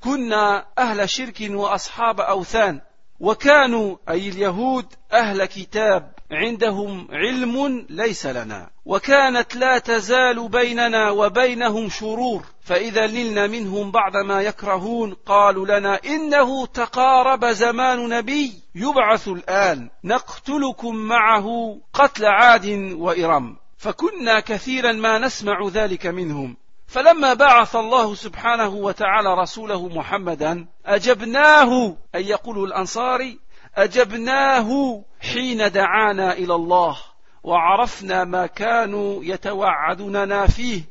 كنا أهل شرك وأصحاب أوثان وكانوا أي اليهود أهل كتاب عندهم علم ليس لنا. وكانت لا تزال بيننا وبينهم شرور. فإذا نلنا منهم بعض ما يكرهون قالوا لنا إنه تقارب زمان نبي يبعث الآن. نقتلكم معه قتل عاد وإرم. فكنا كثيرا ما نسمع ذلك منهم. فلما بعث الله سبحانه وتعالى رسوله محمدا أجبناه أي يقول الأنصاري أجبناه حين دعانا إلى الله وعرفنا ما كانوا يتوعدوننا فيه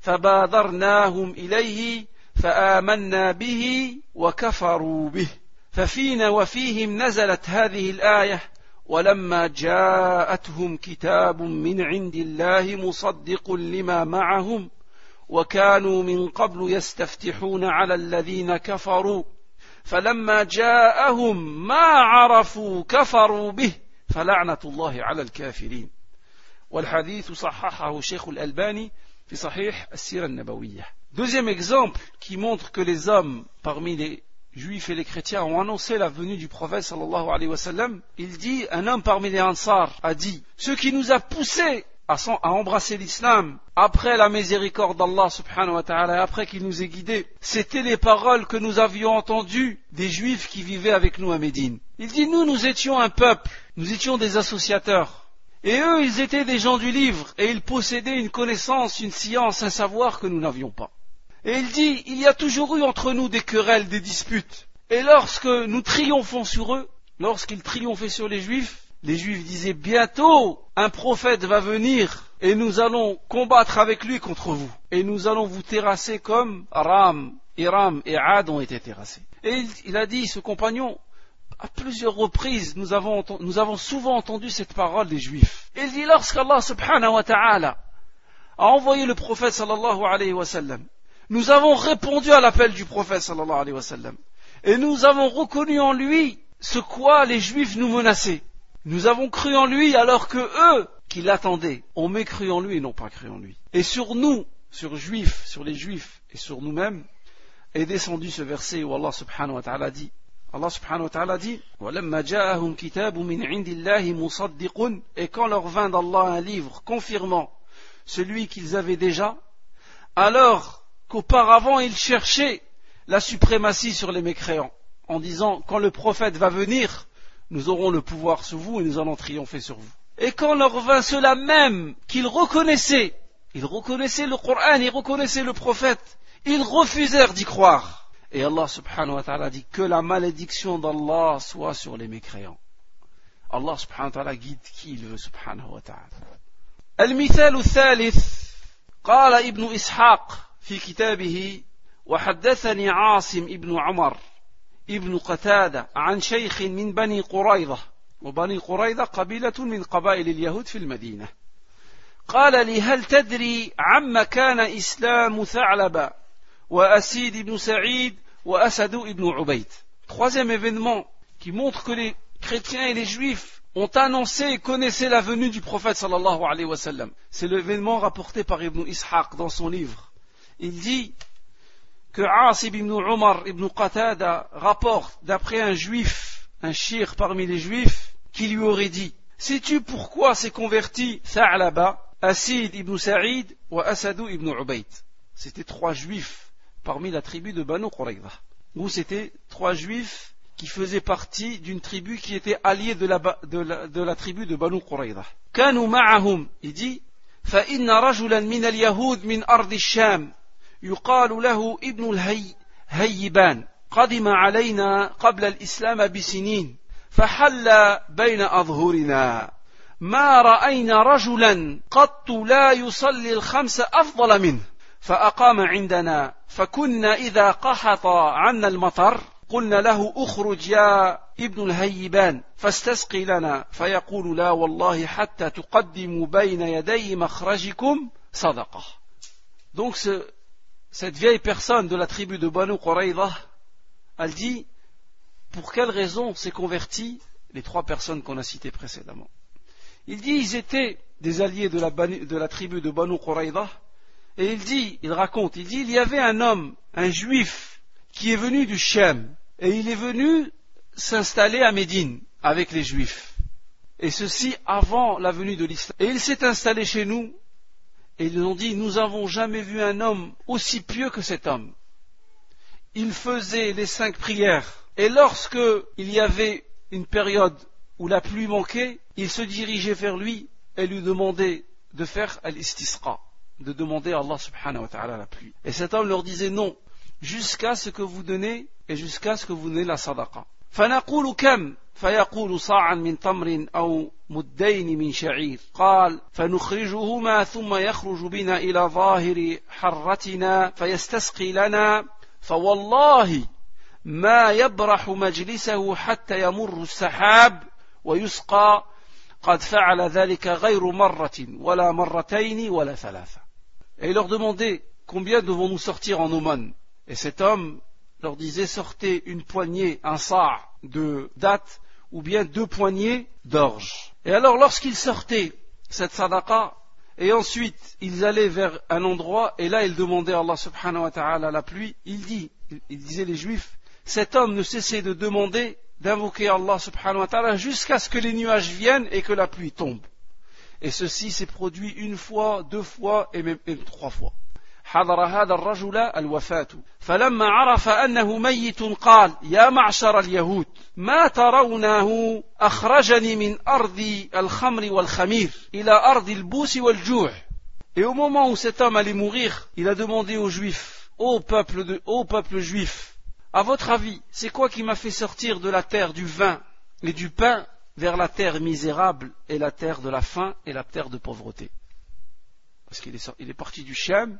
فبادرناهم إليه فآمنا به وكفروا به. ففينا وفيهم نزلت هذه الآية ولما جاءتهم كتاب من عند الله مصدق لما معهم وكانوا من قبل يستفتحون على الذين كفروا فلما جاءهم ما عرفوا كفروا به فلعنة الله على الكافرين والحديث صححه الشيخ الألباني في صحيح السيرة النبوية Deuxième exemple qui montre que les hommes parmi les juifs et les chrétiens ont annoncé la venue du prophète sallallahu alayhi wa sallam, il dit, un homme parmi les Ansar a dit, ce qui nous a poussé à, embrasser l'islam après la miséricorde d'Allah subhanahu wa ta'ala, après qu'il nous ait guidés, c'était les paroles que nous avions entendues des juifs qui vivaient avec nous à Médine. Il dit, nous, nous étions un peuple, nous étions des associateurs. Et eux, ils étaient des gens du livre, et ils possédaient une connaissance, une science, un savoir que nous n'avions pas. Et il dit, il y a toujours eu entre nous des querelles, des disputes. Et lorsque nous triomphons sur eux, lorsqu'ils triomphaient sur les juifs, les Juifs disaient bientôt un prophète va venir et nous allons combattre avec lui contre vous. Et nous allons vous terrasser comme Ram, Iram et Ad ont été terrassés. Et il, a dit, ce compagnon, à plusieurs reprises, nous avons, souvent entendu cette parole des Juifs. Il dit, lorsqu'Allah subhanahu wa ta'ala a envoyé le prophète sallallahu alayhi wa nous avons répondu à l'appel du prophète sallallahu alayhi wa. Et nous avons reconnu en lui ce quoi les Juifs nous menaçaient. Nous avons cru en lui alors que eux, qui l'attendaient, ont mécru en lui et n'ont pas cru en lui. Et sur nous, sur juifs, sur les juifs et sur nous-mêmes, est descendu ce verset où Allah subhanahu wa ta'ala dit, Allah subhanahu wa ta'ala dit, et quand leur vint d'Allah un livre confirmant celui qu'ils avaient déjà, alors qu'auparavant ils cherchaient la suprématie sur les mécréants, en disant, quand le prophète va venir, nous aurons le pouvoir sur vous et nous allons triompher sur vous. Et quand leur vint cela même qu'ils reconnaissaient, ils reconnaissaient le Coran, ils reconnaissaient le prophète, ils refusèrent d'y croire. Et Allah subhanahu wa ta'ala dit que la malédiction d'Allah soit sur les mécréants. Allah subhanahu wa ta'ala guide qui il veut subhanahu wa ta'ala. المثال الثالث قال ابن إسحاق في كتابه وحدثني عاصم ابن عمر ابن قتادة عن شيخ من بني قريظة وبني قريظة قبيلة من قبائل اليهود في المدينة قال لي هل تدري عما كان إسلام ثعلبة وأسيد بن سعيد وأسد بن عبيد Troisième événement qui montre que les chrétiens et les juifs ont annoncé et connaissaient la venue du prophète sallallahu alayhi wa sallam. C'est l'événement rapporté par Ibn Ishaq dans son livre. Il dit que Asib ibn Umar ibn Qatada rapporte d'après un juif, un shir parmi les juifs, qui lui aurait dit Sais-tu pourquoi s'est converti Tha'laba, Asid ibn Sa'id ou Asadou ibn Ubayd C'était trois juifs parmi la tribu de Banu Qurayza. Ou c'était trois juifs qui faisaient partie d'une tribu qui était alliée de la, de la, de la tribu de Banu Qurayza. كانوا معهم il dit فإن رجلا من اليهود من أرض الشام يقال له ابن الهيبان قدم علينا قبل الإسلام بسنين فحل بين أظهرنا. ما رأينا رجلا قط لا يصلي الخمس أفضل منه. فأقام عندنا فكنا إذا قحط عنا المطر قلنا له اخرج يا ابن الهيبان فاستسقي لنا. فيقول لا والله حتى تقدموا بين يدي مخرجكم صدقة. Donc ce, cette vieille personne de la tribu de Banu Qurayza, elle dit pour quelle raison s'est converti les trois personnes qu'on a citées précédemment? Il dit ils étaient des alliés de la, tribu de Banu Qurayza et il dit, il raconte, il dit il y avait un homme, un juif qui est venu du Shem et il est venu s'installer à Médine avec les juifs et ceci avant la venue de l'islam. Et il s'est installé chez nous et ils ont dit, nous n'avons jamais vu un homme aussi pieux que cet homme. Il faisait les cinq prières. Et lorsque il y avait une période où la pluie manquait, il se dirigeait vers lui et lui demandait de faire al-istisqa, de demander à Allah subhanahu wa ta'ala la pluie. Et cet homme leur disait non, jusqu'à ce que vous donnez et jusqu'à ce que vous donnez la sadaqa. فيقول صاعا من تمر أو مدين من شعير. قال فنخرجهما ثم يخرج بنا إلى ظاهر حرتنا فيستسقي لنا. فوالله ما يبرح مجلسه حتى يمر السحاب ويسقى. قد فعل ذلك غير مرة ولا مرتين ولا ثلاثة. Et il leur demandait combien devons-nous sortir en aumône. Et cet homme leur disait sortez une poignée, un sa' de date ou bien deux poignées d'orge. Et alors lorsqu'ils sortaient cette sadaqa, et ensuite ils allaient vers un endroit, et là ils demandaient à Allah subhanahu wa ta'ala la pluie, il dit, il disait les juifs, cet homme ne cessait de demander, d'invoquer Allah subhanahu wa ta'ala jusqu'à ce que les nuages viennent et que la pluie tombe. Et ceci s'est produit une fois, deux fois et même trois fois. حضر هذا الرجل الوفاة فلما عرف أنه ميت قال يا معشر اليهود ما ترونه أخرجني من أرض الخمر والخمير إلى أرض البوس والجوع Et au moment où cet homme allait mourir, il a demandé aux juifs, au peuple, de, au peuple juif, à votre avis, c'est quoi qui m'a fait sortir de la terre du vin et du pain vers la terre misérable et la terre de la faim et la terre de pauvreté Parce qu'il est, il est parti du Shem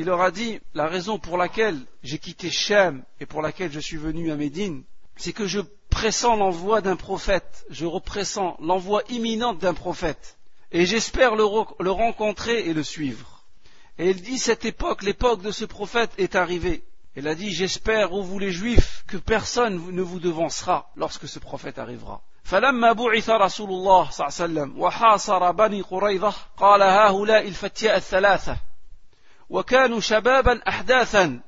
il leur a dit la raison pour laquelle j'ai quitté Shem et pour laquelle je suis venu à Médine, c'est que je pressens l'envoi d'un prophète, je repressens l'envoi imminent d'un prophète, et j'espère le, le, rencontrer et le suivre. Et il dit cette époque, l'époque de ce prophète est arrivée. Il a dit j'espère, ô vous les juifs, que personne ne vous devancera lorsque ce prophète arrivera. فلما بعث رسول الله صلى الله عليه وسلم وحاصر بني قريظة قال هؤلاء الفتياء الثلاثة وكانوا شبابا أحداثا.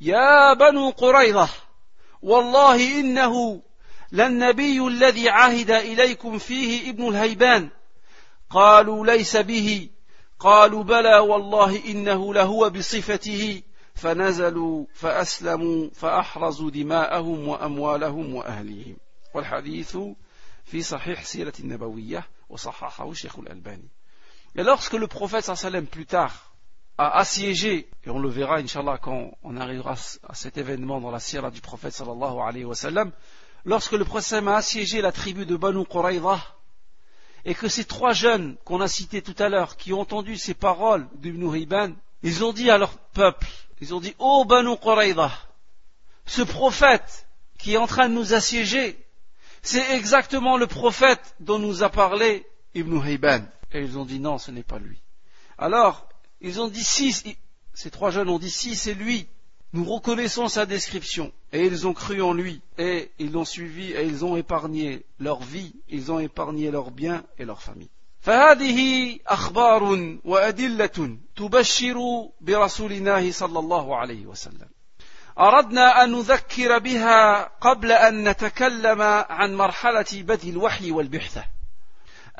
يا بنو قريظة والله إنه للنبي الذي عهد إليكم فيه ابن الهيبان. قالوا ليس به. قالوا بلى والله إنه لهو بصفته. فنزلوا فأسلموا فأحرزوا دماءهم وأموالهم وأهليهم. والحديث في صحيح سيرة النبوية وصححه الشيخ الألباني. Et lorsque le prophète sallam plus tard a assiégé, et on le verra inshallah quand on arrivera à cet événement dans la sira du prophète sallallahu alayhi wa sallam, lorsque le prophète a assiégé la tribu de Banu Quraïda, et que ces trois jeunes qu'on a cités tout à l'heure, qui ont entendu ces paroles d'Ibn Hibban, ils ont dit à leur peuple, ils ont dit, oh Banu Quraïda, ce prophète qui est en train de nous assiéger, c'est exactement le prophète dont nous a parlé Ibn Hibban. Et ils ont dit non, ce n'est pas lui. Alors, ils ont dit si, ces trois jeunes ont dit si, c'est lui. Nous reconnaissons sa description. Et ils ont cru en lui. Et ils l'ont suivi et ils ont épargné leur vie, ils ont épargné leurs biens et leur famille. فهذه أخبار وأدلة تبشر برسول الله صلى الله عليه وسلم أردنا أن نذكر بها قبل أن نتكلم عن مرحلة بدء الوحي والبحثة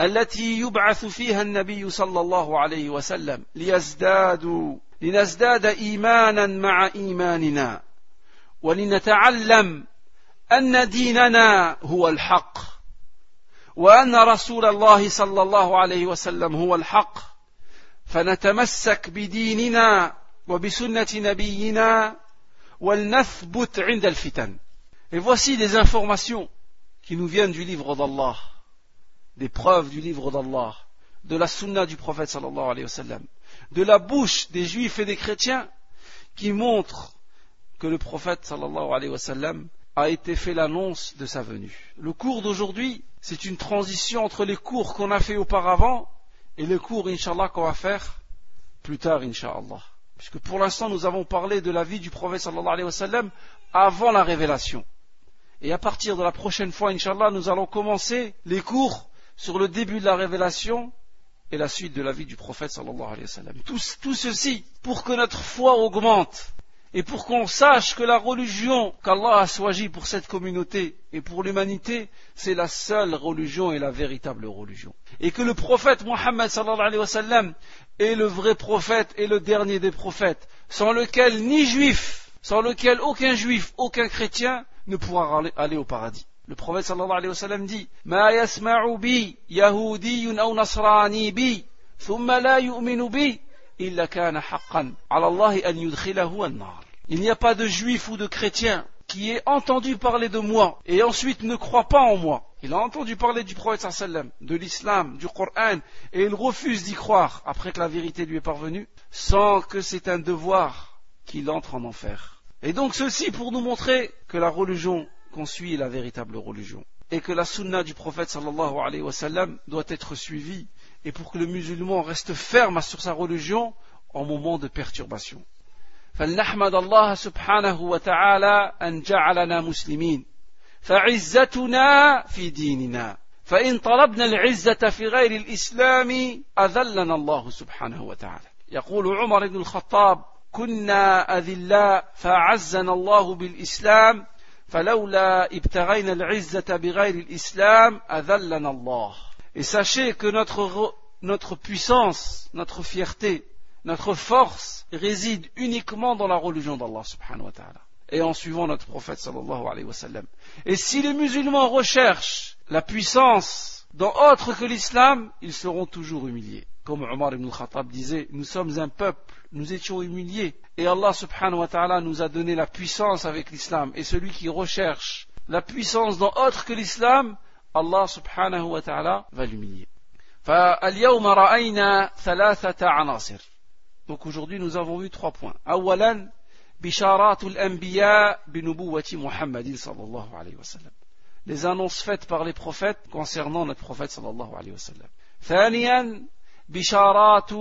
التي يبعث فيها النبي صلى الله عليه وسلم ليزدادوا لنزداد إيمانا مع إيماننا. ولنتعلم أن ديننا هو الحق وأن رسول الله صلى الله عليه وسلم هو الحق. فنتمسك بديننا وبسنة نبينا ولنثبت عند الفتن. Et voici des informations qui nous viennent du livre d'Allah. Des preuves du livre d'Allah, de la sunna du prophète sallallahu alayhi wa sallam, de la bouche des juifs et des chrétiens qui montrent que le prophète sallallahu alayhi wa sallam a été fait l'annonce de sa venue. Le cours d'aujourd'hui, c'est une transition entre les cours qu'on a fait auparavant et les cours, inshallah, qu'on va faire plus tard, inshallah. Puisque pour l'instant, nous avons parlé de la vie du prophète sallallahu alayhi wa sallam avant la révélation. Et à partir de la prochaine fois, inshallah, nous allons commencer les cours sur le début de la révélation et la suite de la vie du prophète sallallahu alayhi wa sallam. Tout, ceci pour que notre foi augmente et pour qu'on sache que la religion qu'Allah a choisie pour cette communauté et pour l'humanité, c'est la seule religion et la véritable religion. Et que le prophète Mohammed sallallahu alayhi wa sallam est le vrai prophète et le dernier des prophètes, sans lequel ni juif, sans lequel aucun juif, aucun chrétien ne pourra aller au paradis. Le prophète sallallahu alayhi wa sallam dit. Il n'y a pas de juif ou de chrétien qui ait entendu parler de moi et ensuite ne croit pas en moi. Il a entendu parler du prophète sallam, de l'islam, du Coran et il refuse d'y croire après que la vérité lui est parvenue sans que c'est un devoir qu'il entre en enfer. Et donc ceci pour nous montrer que la religion qu'on suit la véritable religion et que la sunna du prophète sallallahu alayhi wa sallam doit être suivie et pour que le musulman reste ferme sur sa religion en moment de perturbation. فلنحمد الله سبحانه وتعالى أن جعلنا مسلمين فعزتنا في ديننا فإن طلبنا العزة في غير الإسلام أذلنا الله سبحانه وتعالى يقول عمر بن الخطاب كنا أذلاء فأعزنا الله بالإسلام et sachez que notre, notre puissance, notre fierté, notre force réside uniquement dans la religion d'Allah subhanahu wa ta'ala et en suivant notre prophète sallallahu alayhi wa sallam. Et si les musulmans recherchent la puissance dans autre que l'islam, ils seront toujours humiliés. Comme Omar ibn Khattab disait, nous sommes un peuple, nous étions humiliés. Et Allah subhanahu wa ta'ala nous a donné la puissance avec l'islam. Et celui qui recherche la puissance dans autre que l'islam, Allah subhanahu wa ta'ala va l'humilier. Donc aujourd'hui nous avons vu trois points. أولا بشارات الأنبياء بنبوة محمد صلى الله عليه وسلم. Les annonces faites par les prophètes concernant notre prophète صلى الله عليه وسلم. ثانيا بشارات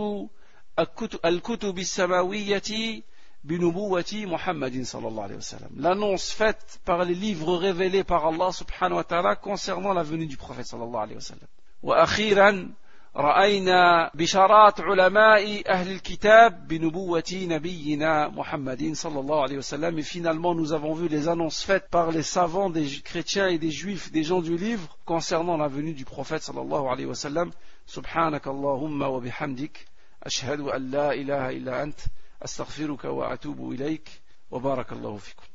الكتب السماوية بنبوة محمد صلى الله عليه وسلم l'annonce faite par les livres révélés par Allah subhanahu wa ta'ala concernant la venue du prophète صلى الله عليه وسلم وأخيرا رأينا بشارات علماء أهل الكتاب بنبوة نبينا محمد صلى الله عليه وسلم. Et finalement nous avons vu les annonces faites par les savants des chrétiens et des juifs des gens du livre concernant la venue du prophète صلى الله عليه وسلم. سبحانك اللهم وبحمدك أشهد أن لا إله إلا أنت أستغفرك وأتوب إليك وبارك الله فيكم.